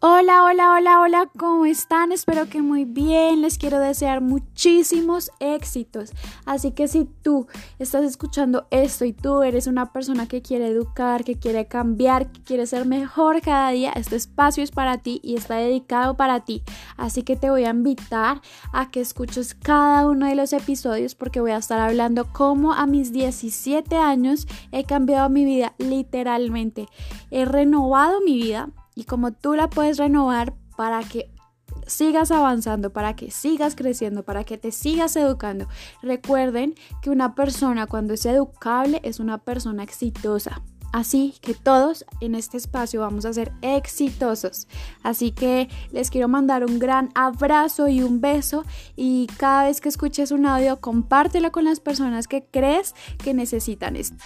Hola, hola, hola, hola, ¿cómo están? Espero que muy bien. Les quiero desear muchísimos éxitos. Así que si tú estás escuchando esto y tú eres una persona que quiere educar, que quiere cambiar, que quiere ser mejor cada día, este espacio es para ti y está dedicado para ti. Así que te voy a invitar a que escuches cada uno de los episodios porque voy a estar hablando cómo a mis 17 años he cambiado mi vida literalmente. He renovado mi vida y como tú la puedes renovar para que sigas avanzando, para que sigas creciendo, para que te sigas educando. Recuerden que una persona cuando es educable es una persona exitosa. Así que todos en este espacio vamos a ser exitosos. Así que les quiero mandar un gran abrazo y un beso y cada vez que escuches un audio compártelo con las personas que crees que necesitan esto.